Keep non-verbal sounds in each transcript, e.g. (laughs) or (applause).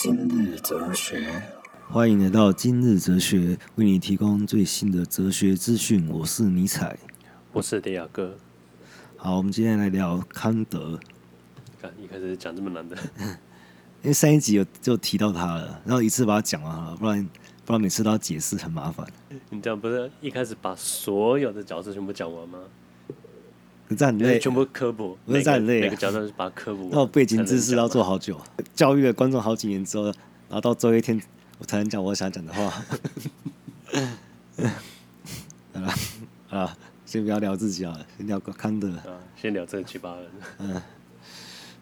今日哲学，欢迎来到今日哲学，为你提供最新的哲学资讯。我是尼采，我是迪亚哥。好，我们今天来聊康德。看，一开始讲这么难的，(laughs) 因为上一集有就提到他了，然后一次把它讲完了，不然不然每次都要解释，很麻烦。你这样不是一开始把所有的角色全部讲完吗？这很累，全部科普，不是这很累、啊。每个角色把科普，那我背景知识要做好久，教育了观众好几年之后，然后到最后一天，我才能讲我想讲的话。啊啊，先不要聊自己啊，先聊康德。啊，先聊这几巴人。嗯，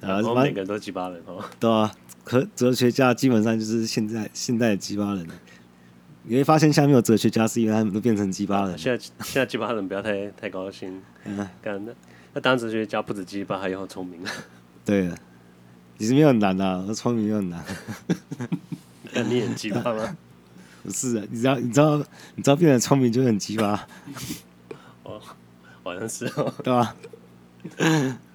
(laughs) 啊，我们每个人都几巴人哦。对啊，可哲学家基本上就是现在现在的几巴人。你会发现，下面有哲学家，是因为他们都变成鸡巴人。现在现在鸡巴人不要太太高兴。(laughs) 嗯，干那那当哲学家不止鸡巴，还要聪明啊。对，其实没有很难啊，聪明又很难。那你很鸡巴吗？(laughs) 不是啊，你知道你知道你知道变成聪明就很鸡巴。哦，好像是哦。对吧？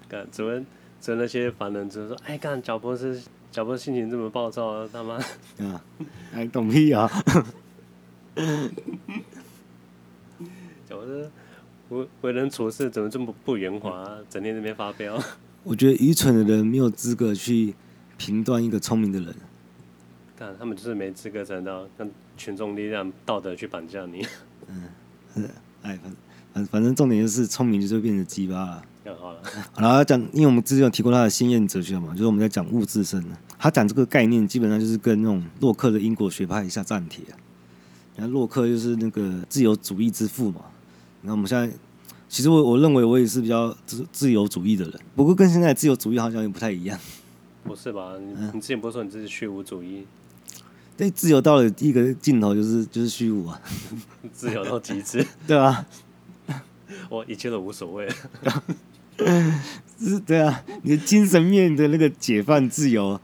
干，昨天昨天那些凡人就说：“哎，干，贾博士，贾伯斯心情这么暴躁啊，他妈。(laughs) ”啊，还懂屁啊！嗯，我说为为人处事怎么这么不圆滑，啊？整天在那边发飙。(laughs) 我觉得愚蠢的人没有资格去评断一个聪明的人。看他们就是没资格，站到让群众力量、道德去绑架你。(laughs) 嗯，是，哎，反反反正重点就是聪明就是会变成鸡巴了。好了，(laughs) 然后讲，因为我们之前有提过他的先验哲学嘛，就是我们在讲物自身。他讲这个概念基本上就是跟那种洛克的因果学派一下战帖。然后洛克就是那个自由主义之父嘛。然后我们现在，其实我我认为我也是比较自自由主义的人，不过跟现在自由主义好像也不太一样。(laughs) 不是吧？你、嗯、你之前不是说你自己虚无主义？(laughs) 对，自由到了一个尽头就是就是虚无啊。(laughs) 自由到极致，对啊。我一切都无所谓。是，对啊。你的精神面的那个解放自由，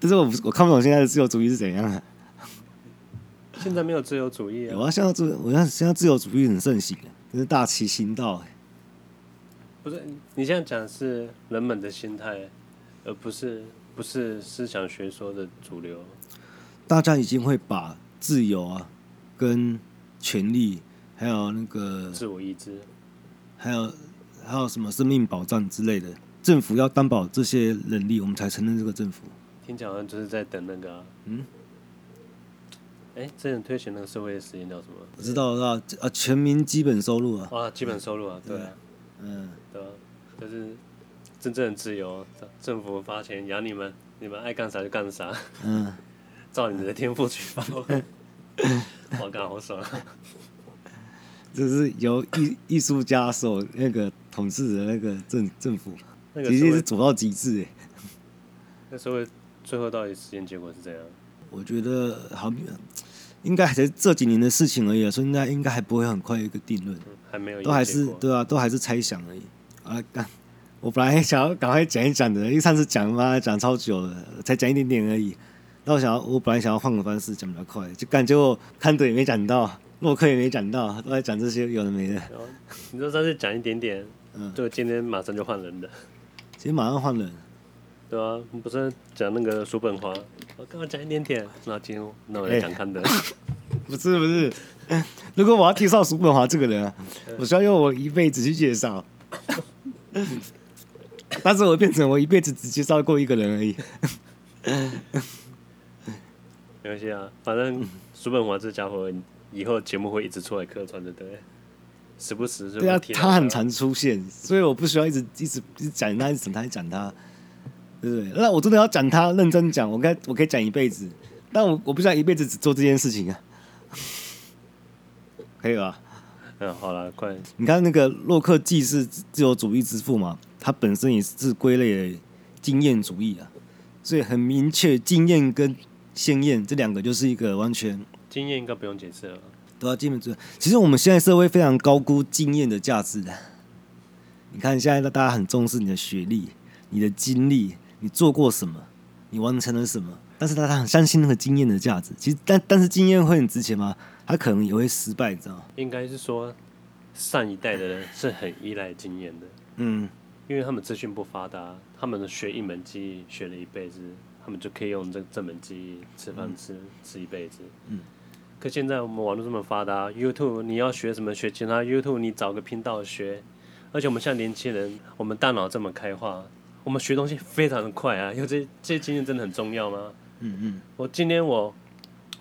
但是我我看不懂现在的自由主义是怎样的。现在没有自由主义啊！有啊，现在自我看现在自由主义很盛行，就是大行其道。不是，你现在讲的是人们的心态，而不是不是思想学说的主流。大家已经会把自由啊、跟权利，还有那个自我意志，还有还有什么生命保障之类的，政府要担保这些能力，我们才承认这个政府。听起来好像就是在等那个、啊、嗯。哎，之前推行那个社会的实验叫什么？我知道，知道啊，全民基本收入啊。啊，基本收入啊，对啊，嗯，对啊？就是真正的自由，政府发钱养你们，你们爱干啥就干啥，嗯，(laughs) 照你们的天赋去发挥。(laughs) 我干好爽啊！这是由艺艺术家所那个统治的那个政政府，那个其实是走到极致哎。那社会最后到底实验结果是怎样？我觉得好。应该还是这几年的事情而已，所以应该应该还不会很快有一个定论，还没有，都还是对啊，都还是猜想而已。啊，干！我本来想要赶快讲一讲的，因为上次讲嘛讲超久了，才讲一点点而已。那我想要，我本来想要换个方式讲比较快，就感觉我康德也没讲到，洛克也没讲到，都在讲这些有的没的。你说上次讲一点点，嗯，就今天马上就换人了，今天马上换人。对啊，你不是讲那个叔本华？我刚刚讲一点点，那今天那我来讲康德。(laughs) 不是不是，如果我要介绍叔本华这个人啊，我需要用我一辈子去介绍。(laughs) 但是我变成我一辈子只介绍过一个人而已。没关系啊，反正叔本华这家伙以后节目会一直出来客串的，对不对？时不时就。对啊，他很常出现，所以我不需要一直一直一直讲他，一直等他讲他。对不对？那我真的要讲他，认真讲，我该我可以讲一辈子，但我我不想一辈子只做这件事情啊，(laughs) 可以吧？嗯，好了，快！你看那个洛克既是自由主义之父嘛，他本身也是归类的经验主义啊，所以很明确，经验跟先验这两个就是一个完全经验应该不用解释了，对啊，基本上其实我们现在社会非常高估经验的价值的，你看现在大家很重视你的学历、你的经历。你做过什么？你完成了什么？但是他他很相信那个经验的价值。其实，但但是经验会很值钱吗？他可能也会失败，你知道吗？应该是说，上一代的人是很依赖经验的。嗯，因为他们资讯不发达，他们学一门技艺学了一辈子，他们就可以用这这门技艺吃饭吃、嗯、吃一辈子。嗯。可现在我们网络这么发达，YouTube 你要学什么学其他 YouTube 你找个频道学，而且我们像年轻人，我们大脑这么开化，我们学东西非常的快啊，(laughs) 因为这这些经验真的很重要吗？嗯嗯。我今天我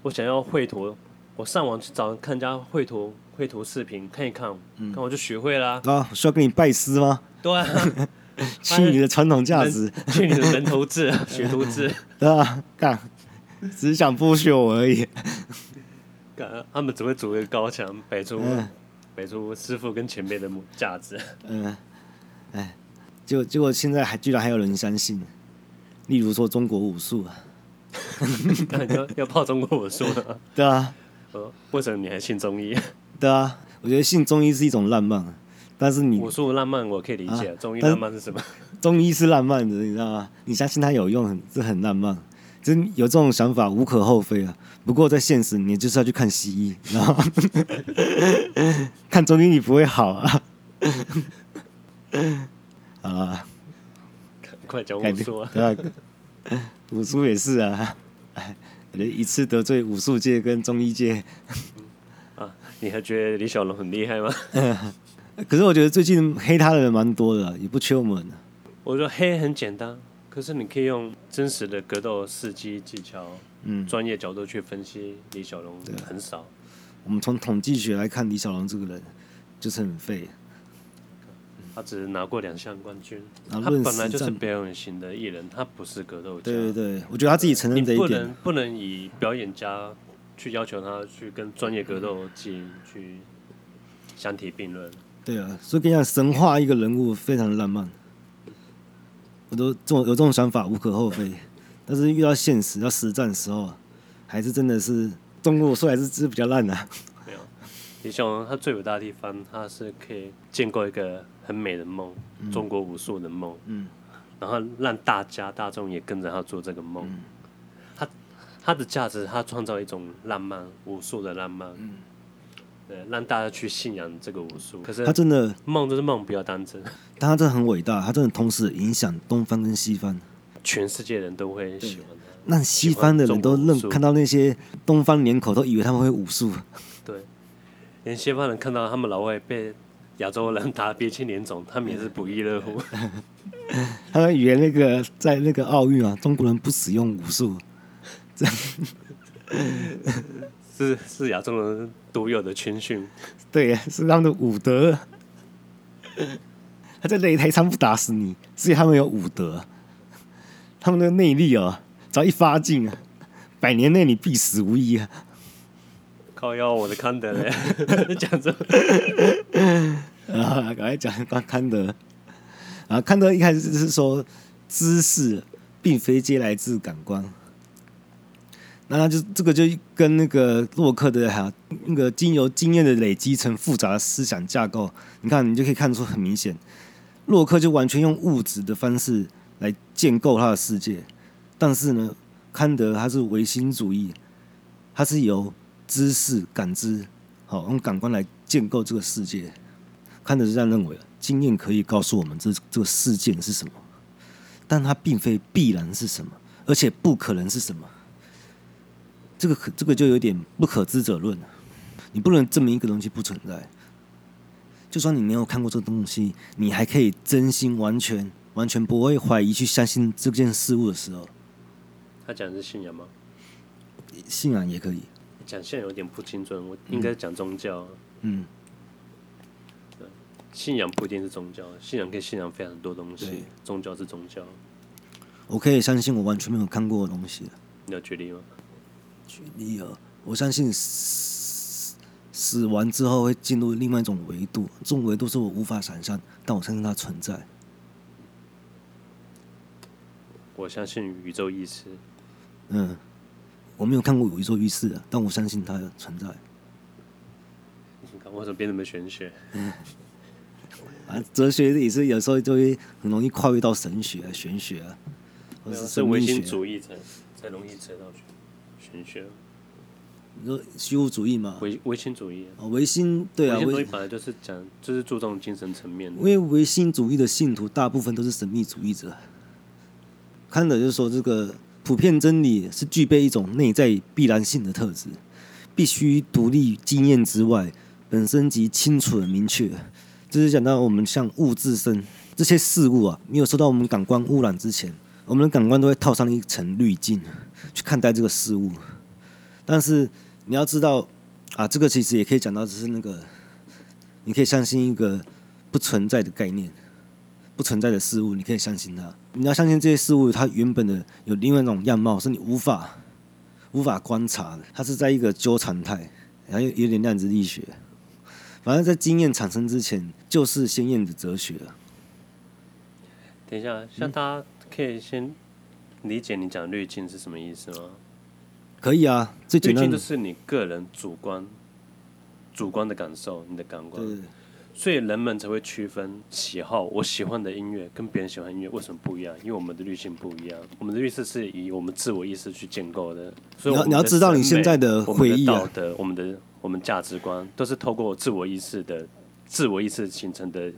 我想要绘图，我上网去找看人家绘图绘图视频看一看，嗯，那我就学会啦啊。啊，需要跟你拜师吗？对啊。(laughs) 去你的传统价值，(laughs) 去你的人头字，学徒制，对啊？干，只想剥削我而已。干，他们只会筑一个高墙，摆出摆、嗯、出师傅跟前辈的价值。嗯，哎，结果结果现在还居然还有人相信，例如说中国武术啊，(laughs) 要要泡中国武术了。对啊，呃，为什么你还信中医？对啊，我觉得信中医是一种浪漫。但是你武术浪漫我可以理解，啊、中医浪漫是什么？中医是浪漫的，你知道吗？你相信它有用，是很浪漫，就是有这种想法无可厚非啊。不过在现实，你就是要去看西医，然后 (laughs) 看中医你不会好啊。啊，快讲武术啊！对啊，武术也是啊，哎，一次得罪武术界跟中医界。啊，你还觉得李小龙很厉害吗？(laughs) 可是我觉得最近黑他的人蛮多的，也不缺我们。我说黑很简单，可是你可以用真实的格斗事迹技巧，嗯，专业角度去分析李小龙，很少。我们从统计学来看，李小龙这个人就是很废。他只拿过两项冠军，他本来就是表演型的艺人，他不是格斗家。对对对，我觉得他自己承认这一点。不能不能以表演家去要求他去跟专业格斗技去相提并论。对啊，所以跟你讲，神话一个人物非常的浪漫，我都这种有这种想法无可厚非。但是遇到现实要实战的时候，还是真的是中国说还是是比较烂的、啊。没有，李小龙他最伟大的地方，他是可以建构一个很美的梦，嗯、中国武术的梦，嗯，然后让大家大众也跟着他做这个梦。嗯、他他的价值，他创造一种浪漫武术的浪漫。嗯对，让大家去信仰这个武术。可是他真的梦就是梦，不要当真。但他真的很伟大，他真的同时影响东方跟西方，全世界人都会喜欢他。那西方的人都认看到那些东方脸孔，都以为他们会武术。对，连西方人看到他们老外被亚洲人打鼻青脸肿，他们也是不亦乐乎。(laughs) 他们以为那个在那个奥运啊，中国人不使用武术。这 (laughs) 是是亚洲人独有的谦逊，(laughs) 对，是他们的武德。他在擂台上不打死你，所以他们有武德。他们的内力啊，只要一发劲啊，百年内你必死无疑啊！靠腰，我的康德嘞，(laughs) 讲着。啊，赶快讲康康德。啊，康德一开始是说，知识并非皆来自感官。那他就这个就跟那个洛克的哈，那个经由经验的累积成复杂的思想架构，你看你就可以看出很明显，洛克就完全用物质的方式来建构他的世界，但是呢，康德他是唯心主义，他是由知识感知，好用感官来建构这个世界。康德是这样认为，经验可以告诉我们这这个事件是什么，但它并非必然是什么，而且不可能是什么。这个可这个就有点不可知者论，你不能证明一个东西不存在。就算你没有看过这个东西，你还可以真心完全完全不会怀疑去相信这件事物的时候。他讲的是信仰吗？信仰也可以。讲信仰有点不精准，我应该讲宗教。嗯。信仰不一定是宗教，信仰可以信仰非常多东西。宗教是宗教。我可以相信我完全没有看过的东西。你要举例吗？举例啊，我相信死死完之后会进入另外一种维度，这种维度是我无法想象，但我相信它存在。我相信宇宙意识。嗯，我没有看过有一座浴室啊，但我相信它的存在。你看，为什么变那么玄学？嗯，(laughs) 啊，哲学也是有时候就会很容易跨越到神学啊、玄学啊，或者是唯心主义才才容易扯到去。玄学，你说虚无主义嘛？唯唯心主义哦，唯心对啊，唯心本来就是讲，就是注重精神层面的。因为唯心主义的信徒大部分都是神秘主义者。看的就是说，这个普遍真理是具备一种内在必然性的特质，必须独立经验之外，本身即清楚的明确。这是讲到我们像物自身这些事物啊，没有受到我们感官污染之前，我们的感官都会套上一层滤镜去看待这个事物。但是你要知道啊，这个其实也可以讲到，只是那个你可以相信一个不存在的概念。不存在的事物，你可以相信它。你要相信这些事物，它原本的有另外一种样貌，是你无法无法观察的。它是在一个纠缠态，然后有有点量子力学。反正，在经验产生之前，就是鲜艳的哲学。等一下，像大家可以先理解你讲滤镜是什么意思吗？可以啊，最简单的是你个人主观主观的感受，你的感官。对所以人们才会区分喜好，我喜欢的音乐跟别人喜欢的音乐为什么不一样？因为我们的滤镜不一样，我们的滤镜是以我们自我意识去建构的。所以你要你要知道你现在的回忆、啊、道德、我们的我们价值观都是透过自我意识的自我意识形成的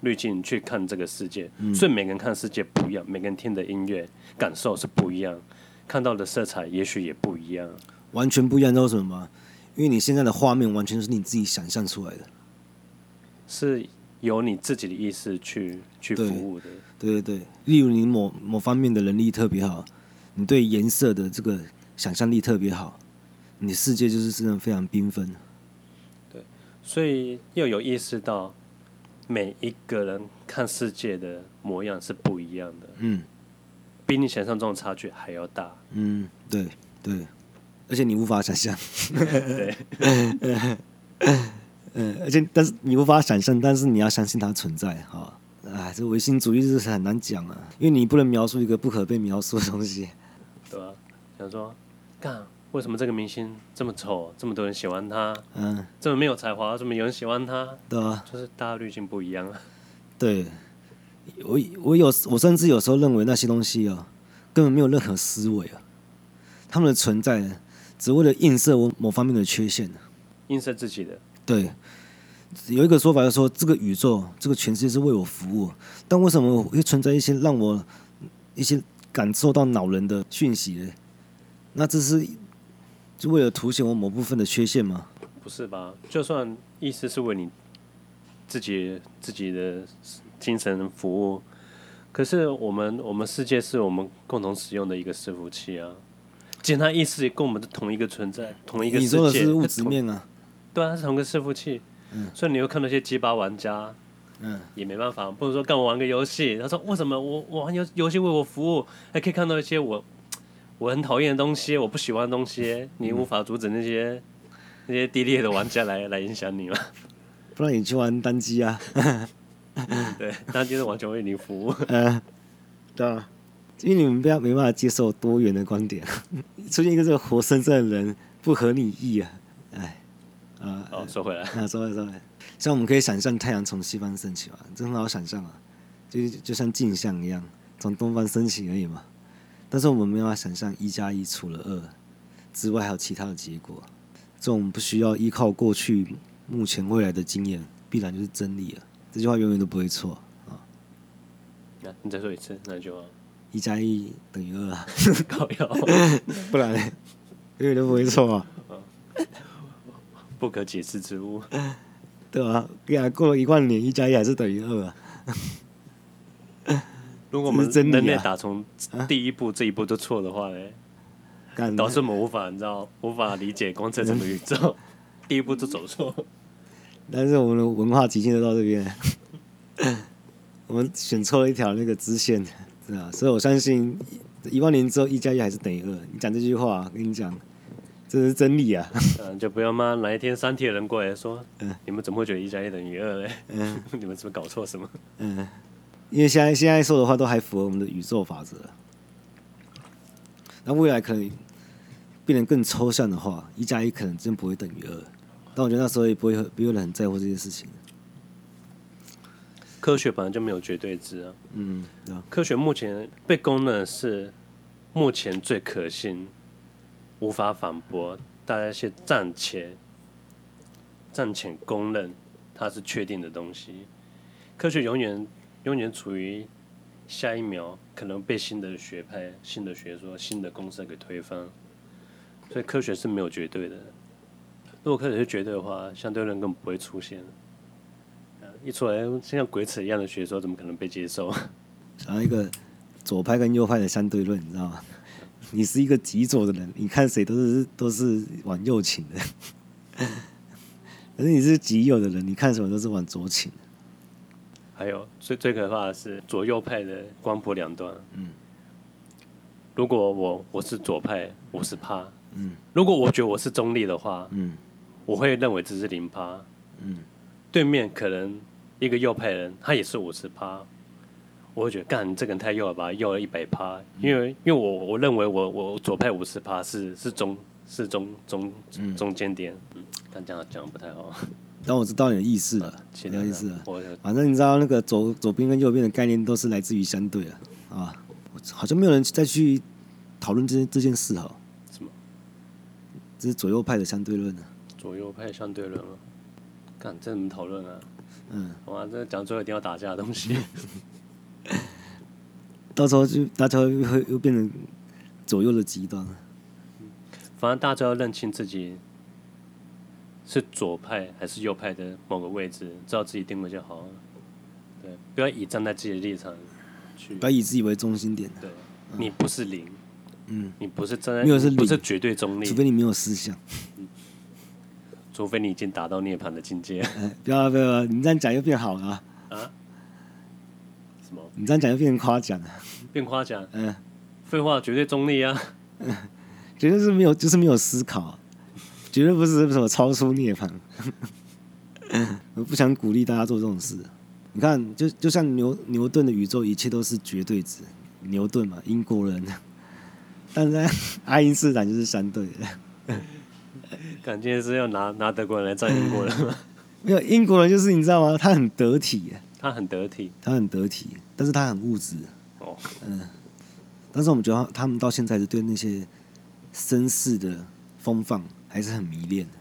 滤镜去看这个世界。嗯、所以每个人看世界不一样，每个人听的音乐感受是不一样，看到的色彩也许也不一样，完全不一样。知道什么吗？因为你现在的画面完全是你自己想象出来的。是由你自己的意识去去服务的，对对对。例如你某某方面的能力特别好，你对颜色的这个想象力特别好，你世界就是真的非常缤纷。对，所以要有意识到每一个人看世界的模样是不一样的，嗯，比你想象中的差距还要大。嗯，对对，而且你无法想象。(laughs) 对。(laughs) 嗯，而且但是你无法想象，但是你要相信它存在，哈，哎，这唯心主义是很难讲啊，因为你不能描述一个不可被描述的东西，(laughs) 对吧？想说，干，为什么这个明星这么丑，这么多人喜欢他？嗯，这么没有才华，怎么有人喜欢他？对啊，就是大家滤镜不一样啊。(laughs) 对，我我有我甚至有时候认为那些东西啊，根本没有任何思维啊，他们的存在只为了映射我某方面的缺陷，映射自己的。对，有一个说法就是说，这个宇宙，这个全世界是为我服务。但为什么会存在一些让我一些感受到恼人的讯息呢？那这是就为了凸显我某部分的缺陷吗？不是吧？就算意思是为你自己自己的精神服务，可是我们我们世界是我们共同使用的一个伺服器啊。简单意思也跟我们的同一个存在，同一个世界，你说的是物质面啊。对啊，它是同个伺服器，嗯、所以你又看那些鸡巴玩家，嗯，也没办法，不能说跟我玩个游戏，他说为什么我我玩游游戏为我服务，还可以看到一些我我很讨厌的东西，我不喜欢的东西，你无法阻止那些、嗯、那些低劣的玩家来来影响你吗？不然你去玩单机啊，(laughs) 对，单机是完全为你服务，嗯，(laughs) 对啊，因为你们不要没办法接受多元的观点，(laughs) 出现一个这个活生生的人不合你意啊，哎。啊，哦，收回来，啊，说回来，说回来，像我们可以想象太阳从西方升起嘛，这很好想象啊，就就像镜像一样，从东方升起而已嘛。但是我们没办法想象一加一除了二之外还有其他的结果，这种不需要依靠过去、目前、未来的经验，必然就是真理了。这句话永远都不会错啊。那你再说一次那句话？一加一等于二啊，(laughs) 搞笑，(laughs) 不然呢？永远都不会错啊。不可解释之物，对啊，过了一万年，一加一还是等于二啊。(laughs) 如果我们人类打从第一步这一步都错的话呢，导致我们无法你知道无法理解光这整个宇宙，(laughs) 第一步就走错。但是我们的文化极限都到这边，(laughs) 我们选错了一条那个支线，对啊。所以我相信一万年之后，一加一还是等于二。你讲这句话，跟你讲。这是真理啊！嗯，就不要吗？哪一天三体的人过来说，嗯，你们怎么会觉得一加一等于二嘞？嗯，(laughs) 你们是不是搞错什么？嗯，因为现在现在说的话都还符合我们的宇宙法则。那未来可能变得更抽象的话，一加一可能真不会等于二。但我觉得那时候也不会不会很在乎这件事情。科学本来就没有绝对值啊。嗯，科学目前被公认是目前最可信。无法反驳，大家先暂且暂且公认它是确定的东西。科学永远永远处于下一秒可能被新的学派、新的学说、新的公式给推翻。所以科学是没有绝对的。如果科学是绝对的话，相对论根本不会出现。一出来像鬼扯一样的学说，怎么可能被接受？(laughs) 然后一个左派跟右派的相对论，你知道吗？你是一个极左的人，你看谁都是都是往右倾的；(laughs) 可是你是极右的人，你看什么都是往左倾。还有最最可怕的是左右派的光谱两端。嗯，如果我我是左派，五十趴。嗯，如果我觉得我是中立的话，嗯，我会认为这是零趴。嗯，对面可能一个右派人，他也是五十趴。我会觉得，干，这个人太右了吧，右了一百趴。因为，因为我我认为我我左派五十趴是是中是中中中间点。嗯，但这样讲不太好。但我知道你的意思了，你的意思了。反正你知道那个左左边跟右边的概念都是来自于相对了啊。好像没有人再去讨论这这件事哈。什么？这是左右派的相对论啊。左右派相对论啊？干，这怎么讨论啊？嗯，哇，这讲最后一定要打架的东西。(laughs) 到时候就大家又会又变成左右的极端。反正大家要认清自己是左派还是右派的某个位置，知道自己定位就好。对，不要以站在自己的立场去，不要以自己为中心点。对，你不是零，嗯，你不是站在，没有是不是绝对中立，除非你没有思想，除非你已经达到涅槃的境界。不要不要，你这样讲又变好了啊。你这样讲就变成夸奖了，变夸奖。嗯，废话，绝对中立啊，嗯，(laughs) 绝对是没有，就是没有思考，绝对不是什么超出涅槃。(laughs) 我不想鼓励大家做这种事。你看，就就像牛牛顿的宇宙，一切都是绝对值。牛顿嘛，英国人，但是 (laughs) 爱因斯坦就是相对的。感觉是要拿拿德国人来战英国人吗？没有，英国人就是你知道吗？他很得体。他很得体，他很得体，但是他很物质。哦，嗯，但是我们觉得他们到现在是对那些绅士的风范还是很迷恋的。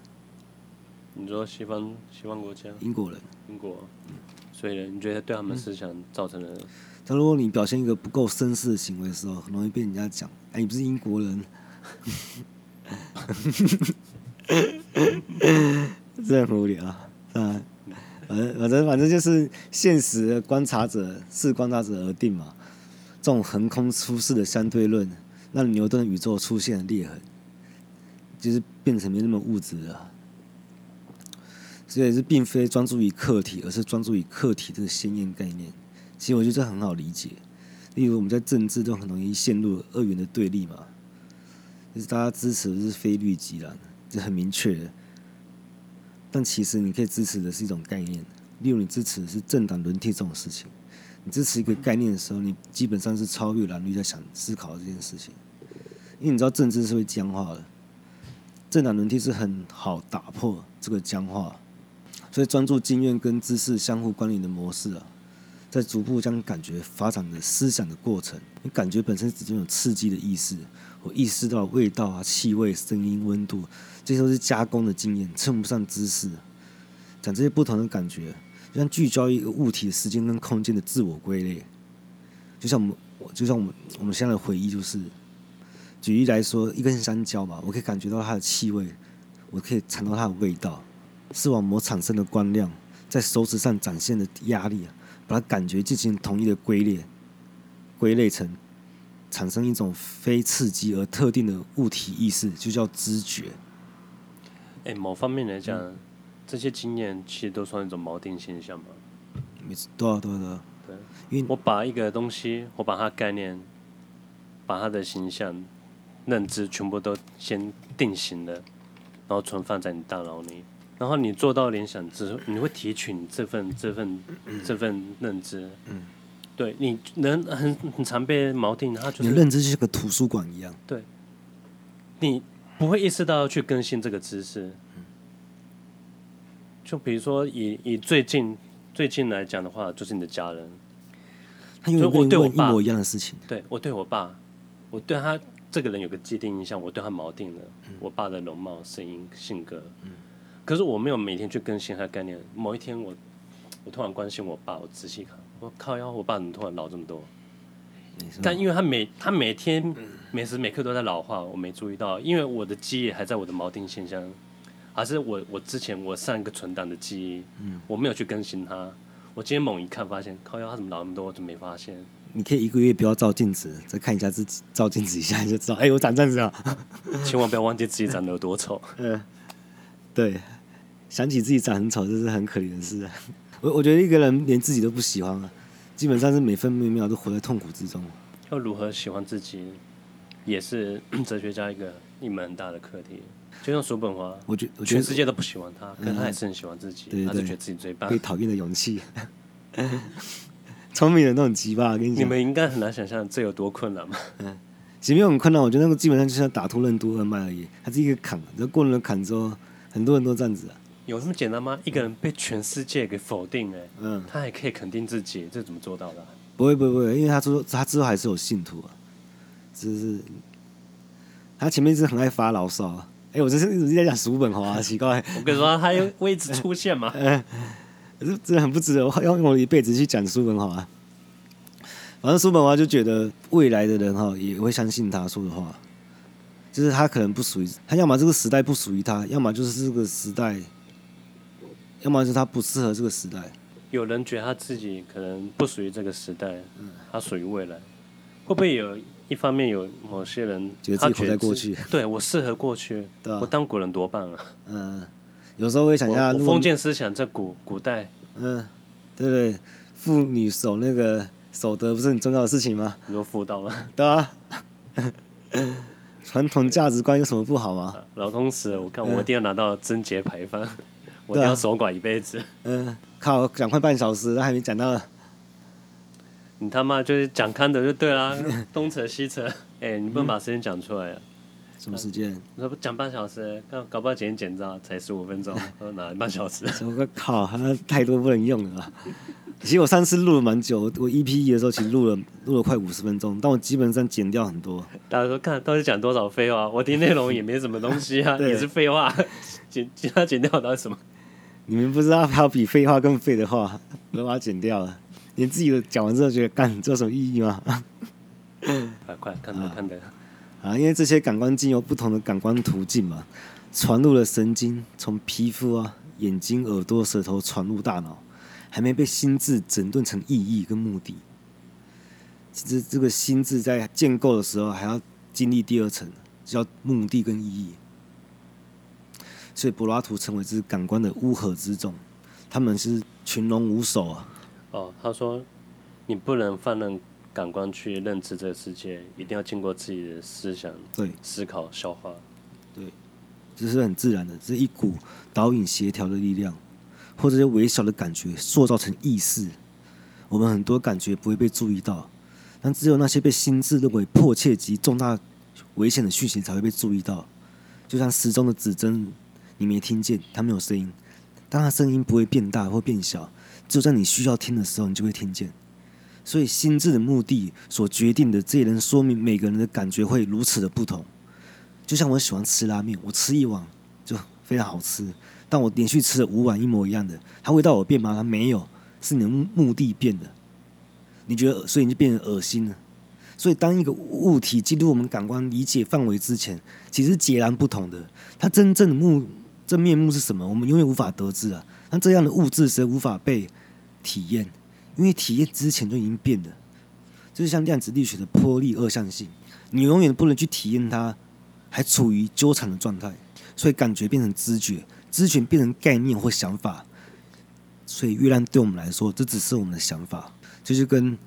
你说西方西方国家，英国人，英国，嗯，所以呢，你觉得对他们思想造成了？但如果你表现一个不够绅士的行为的时候，很容易被人家讲，哎，你不是英国人，(laughs) (laughs) 这很无聊啊。反正反正反正就是现实的观察者视观察者而定嘛。这种横空出世的相对论，让牛顿宇宙出现了裂痕，就是变成没那么物质了。所以是并非专注于客体，而是专注于客体这个鲜艳概念。其实我觉得这很好理解。例如我们在政治都很容易陷入二元的对立嘛，就是大家支持的是非绿即蓝，这很明确的。但其实你可以支持的是一种概念，例如你支持的是政党轮替这种事情。你支持一个概念的时候，你基本上是超越蓝绿在想思考这件事情，因为你知道政治是会僵化的，政党轮替是很好打破这个僵化，所以专注经验跟知识相互关联的模式啊，在逐步将感觉发展的思想的过程。你感觉本身只是有刺激的意识，我意识到味道啊、气味、声音、温度。这些都是加工的经验，称不上知识。讲这些不同的感觉，就像聚焦一个物体的时间跟空间的自我归类。就像我们，就像我们，我们现在的回忆就是，举例来说，一根香蕉吧，我可以感觉到它的气味，我可以尝到它的味道。视网膜产生的光亮，在手指上展现的压力，把它感觉进行统一的归类，归类成产生一种非刺激而特定的物体意识，就叫知觉。哎，某方面来讲，嗯、这些经验其实都算一种锚定现象嘛。没错，对啊，对啊，对啊。对，因为我把一个东西，我把它概念，把它的形象、认知全部都先定型了，然后存放在你大脑里，然后你做到联想之后，你会提取你这份、这份、嗯、这份认知。嗯。对，你能很很常被锚定，他就是你的认知就像个图书馆一样。对。你。不会意识到要去更新这个知识，就比如说以以最近最近来讲的话，就是你的家人，他因为我对我爸一模一样的事情，对我对我爸，我对他这个人有个既定印象，我对他锚定了，我爸的容貌、声音、性格，可是我没有每天去更新他的概念。某一天我我突然关心我爸，我仔细看，我靠腰，我爸怎么突然老这么多？但因为他每他每天每时每刻都在老化，我没注意到，因为我的记忆还在我的锚定现象，还是我我之前我上一个存档的记忆，嗯，我没有去更新它。我今天猛一看，发现靠腰他怎么老那么多，我就没发现。你可以一个月不要照镜子，再看一下自己，照镜子一下你就知道，(laughs) 哎、欸，我长这样子啊！千万不要忘记自己长得有多丑。嗯，(laughs) 对，想起自己长很丑，这是很可怜的事。我我觉得一个人连自己都不喜欢啊，基本上是每分每秒都活在痛苦之中。要如何喜欢自己，也是 (clears throat) 哲学家一个一门很大的课题。就像叔本华，我觉得全世界都不喜欢他，可是他还是很喜欢自己，嗯、他就觉得自己最棒。被讨厌的勇气，(laughs) 聪明人都很急吧。跟你讲，你们应该很难想象这有多困难吧。嗯，其实没有很困难，我觉得那个基本上就像打通任督二脉而已，它是一个坎。然后过了坎之后，很多人都这样子啊。有这么简单吗？一个人被全世界给否定哎，嗯，他还可以肯定自己，这怎么做到的？不会不会不会，因为他说他之后还是有信徒啊，只是他前面是很爱发牢骚啊。哎、欸，我这是一直在讲叔本华，(laughs) 奇怪。我跟你说，他有位置出现嘛？(laughs) 真的很不值得，我要用我一辈子去讲叔本华。反正叔本华就觉得未来的人哈也会相信他说的话，就是他可能不属于他，要么这个时代不属于他，要么就是这个时代，要么就是他不适合这个时代。有人觉得他自己可能不属于这个时代，嗯，他属于未来，会不会有？一方面有某些人觉得自己活在过去，对我适合过去，对啊，我当古人多棒啊！嗯，有时候会想一下，封建思想在古古代，嗯，对对，妇女守那个守德不是很重要的事情吗？你说妇道吗？对啊，传统价值观有什么不好吗？老公死了，我看我一定要拿到贞节牌坊，我一定要守寡一辈子。(laughs) 嗯，靠，讲快半小时，那还没讲到。你他妈就是讲看的就对啦，东扯西扯，(laughs) 哎、欸，你不能把时间讲出来啊！什么时间？你说不讲半小时，搞搞不好剪剪照才十五分钟，我 (laughs) 哪半小时？我个靠，那太多不能用了。其实我上次录了蛮久，我 EP 一的时候其实录了录了快五十分钟，但我基本上剪掉很多。大家说看到底讲多少废话？我听内容也没什么东西啊，也是废话，剪其他剪掉到底什么？你们不知道还有比废话更废的话，我 (laughs) 都把它剪掉了。连自己的讲完之后，觉得干这有什么意义吗？(laughs) 快快看的看的啊！因为这些感官经由不同的感官途径嘛，传入了神经，从皮肤啊、眼睛、耳朵、舌头传入大脑，还没被心智整顿成意义跟目的。其实这个心智在建构的时候，还要经历第二层，叫目的跟意义。所以柏拉图称为是感官的乌合之众，他们是群龙无首啊。哦，他说，你不能放任感官去认知这个世界，一定要经过自己的思想对思考消化。对，这是很自然的，这是一股导引协调的力量，或者是微小的感觉塑造成意识。我们很多感觉不会被注意到，但只有那些被心智认为迫切及重大危险的讯息才会被注意到。就像时钟的指针，你没听见，它没有声音，但它声音不会变大或变小。就在你需要听的时候，你就会听见。所以心智的目的所决定的，这也能说明每个人的感觉会如此的不同。就像我喜欢吃拉面，我吃一碗就非常好吃，但我连续吃了五碗一模一样的，它味道有变吗？它没有，是你的目的变的。你觉得，所以你就变得恶心了。所以当一个物体进入我们感官理解范围之前，其实截然不同的。它真正的目真面目是什么？我们永远无法得知啊。那这样的物质是无法被体验，因为体验之前就已经变了。就是像量子力学的波粒二象性，你永远不能去体验它，还处于纠缠的状态。所以感觉变成知觉，知觉变成概念或想法。所以月亮对我们来说，这只是我们的想法，就是跟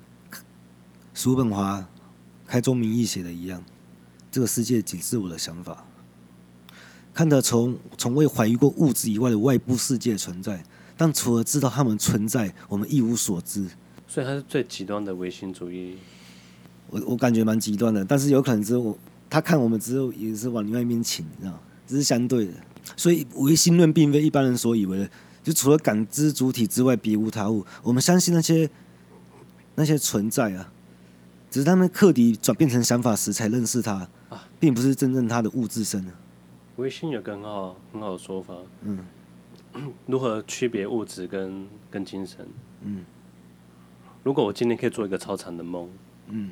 叔本华开宗明义写的一样，这个世界仅是我的想法。看得从从未怀疑过物质以外的外部世界存在，但除了知道他们存在，我们一无所知。所以他是最极端的唯心主义。我我感觉蛮极端的，但是有可能之后他看我们之后也是往另外一边倾，你知道，这是相对的。所以唯心论并非一般人所以为的，就除了感知主体之外别无他物。我们相信那些那些存在啊，只是他们课题转变成想法时才认识它，并不是真正它的物质身。唯心有个很好很好的说法，嗯，(clears throat) 如何区别物质跟跟精神？嗯，如果我今天可以做一个超长的梦，嗯，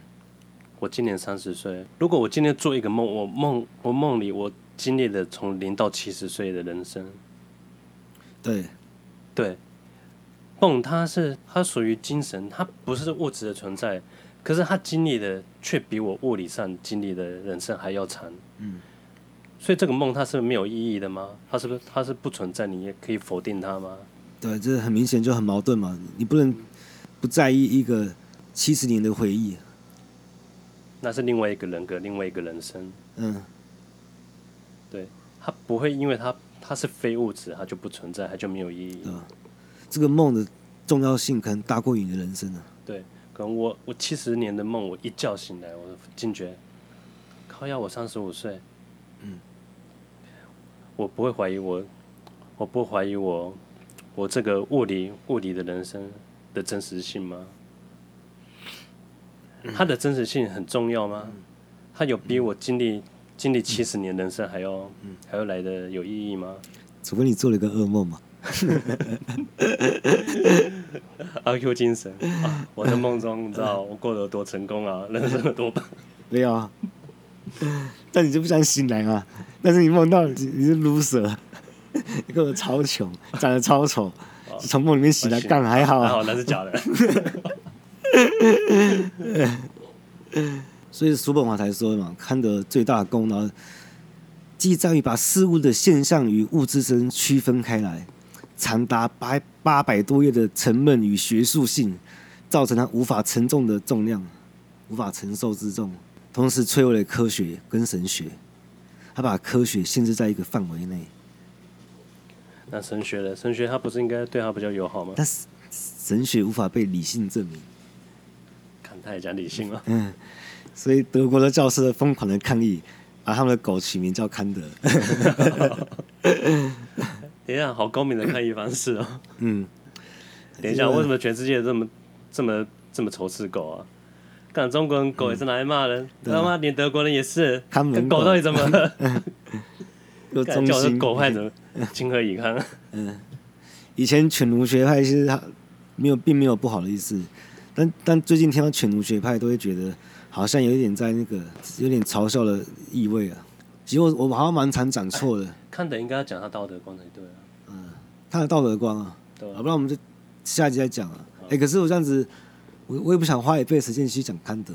我今年三十岁，如果我今天做一个梦，我梦我梦里我经历了从零到七十岁的人生。对，对，梦它是它属于精神，它不是物质的存在，可是它经历的却比我物理上经历的人生还要长。嗯，所以这个梦它是没有意义的吗？它是不是它是不存在？你也可以否定它吗？对，这很明显就很矛盾嘛，你不能不在意一个七十年的回忆。那是另外一个人格，另外一个人生。嗯，对，它不会因为它。它是非物质，它就不存在，它就没有意义。对，这个梦的重要性可能大过于你的人生呢。对，可能我我七十年的梦，我一觉醒来，我惊觉，靠要我三十五岁，嗯，我不会怀疑我，我不会怀疑我，我这个物理物理的人生的真实性吗？它的真实性很重要吗？它有比我经历？经历七十年人生还要，嗯，还要来的有意义吗？除非你做了一个噩梦嘛。(laughs) 阿 Q 精神啊！我在梦中，你知道我过得有多成功啊，人生有多棒？没有啊，(laughs) 但你就不想醒来啊？但是你梦到你是 loser，(laughs) 你过得超穷，长得超丑，从梦里面醒来干还好，还好那是假的。(laughs) 所以叔本华才说嘛，康德最大的功劳，即在于把事物的现象与物自身区分开来。长达八八百多页的沉闷与学术性，造成他无法承重的重量，无法承受之重。同时摧毁了科学跟神学，他把科学限制在一个范围内。那神学呢？神学他不是应该对他比较友好吗？但是神学无法被理性证明。看他也讲理性了。嗯。所以德国的教师疯狂的抗议，把他们的狗取名叫康德。(laughs) 等一下，好高明的抗议方式哦。嗯。等一下，为什么全世界这么这么这么仇视狗啊？看中国人狗也是拿来骂人，他妈连德国人也是。跟狗到底怎么了？(laughs) 有忠心。狗派怎么，情何以堪？嗯。以前犬儒学派其实他没有，并没有不好的意思，但但最近听到犬儒学派都会觉得。好像有一点在那个有点嘲笑的意味啊，其实我我好像蛮常讲错的。看的应该要讲他道德观才对啊。嗯，他的道德观啊，对啊，不然我们就下集再讲啊。哎、欸，可是我这样子，我我也不想花一辈子时间去讲康德。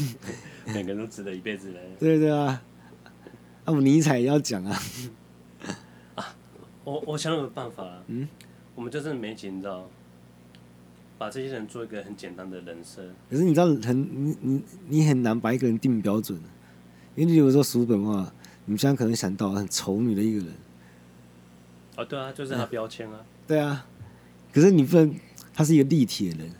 (laughs) 两个人都值得一辈子来。对对啊，那我尼采也要讲啊。啊，我我想有个办法啊。嗯，我们就是没钱，你知道。把这些人做一个很简单的人设，可是你知道很你你你很难把一个人定标准，因为你有时候叔本华，你们现在可能想到很丑女的一个人，哦对啊，就是他标签啊，对啊，可是你不能，他是一个立体的人，我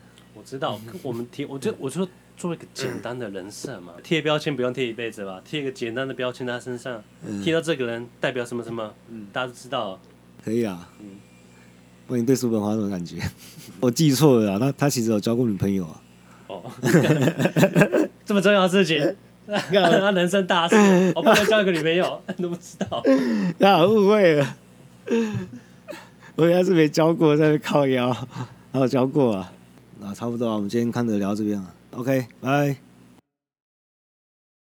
知道，我们贴，我就我就做一个简单的人设嘛，贴标签不用贴一辈子吧，贴一个简单的标签在他身上，贴到这个人代表什么什么，嗯，大家都知道，可以啊，嗯。问你对叔本华什么感觉？(laughs) 我记错了啊，他他其实有交过女朋友啊。哦，(laughs) 这么重要的事情，(laughs) 他人生大事，我不能交一个女朋友，你都不知道。他好误会了，我原来是没交过，在那靠腰，然后交过啊。啊差不多啊，我们今天看着聊这边啊。OK，拜。